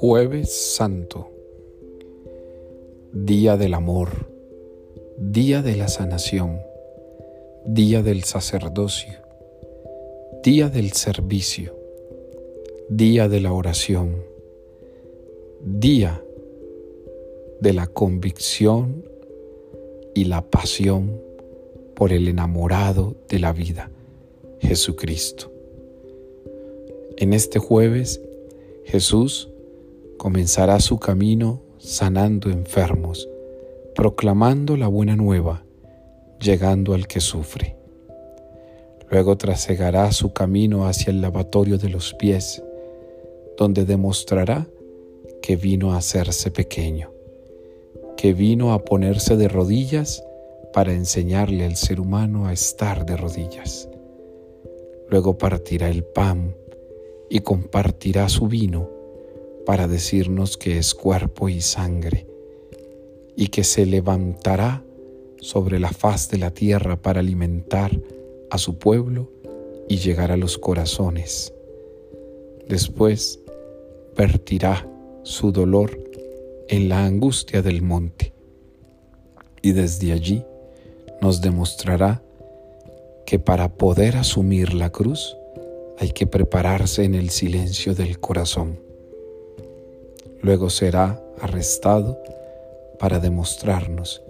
Jueves Santo, Día del Amor, Día de la Sanación, Día del Sacerdocio, Día del Servicio, Día de la Oración, Día de la convicción y la pasión por el enamorado de la vida, Jesucristo. En este jueves, Jesús comenzará su camino sanando enfermos, proclamando la buena nueva, llegando al que sufre. Luego trasegará su camino hacia el lavatorio de los pies, donde demostrará que vino a hacerse pequeño, que vino a ponerse de rodillas para enseñarle al ser humano a estar de rodillas. Luego partirá el pan y compartirá su vino para decirnos que es cuerpo y sangre y que se levantará sobre la faz de la tierra para alimentar a su pueblo y llegar a los corazones. Después vertirá su dolor en la angustia del monte y desde allí nos demostrará que para poder asumir la cruz hay que prepararse en el silencio del corazón Luego será arrestado para demostrarnos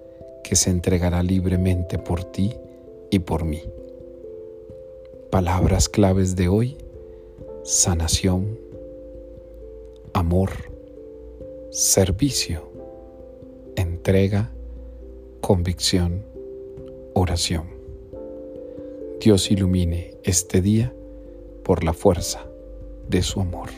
que se entregará libremente por ti y por mí. Palabras claves de hoy, sanación, amor, servicio, entrega, convicción, oración. Dios ilumine este día por la fuerza de su amor.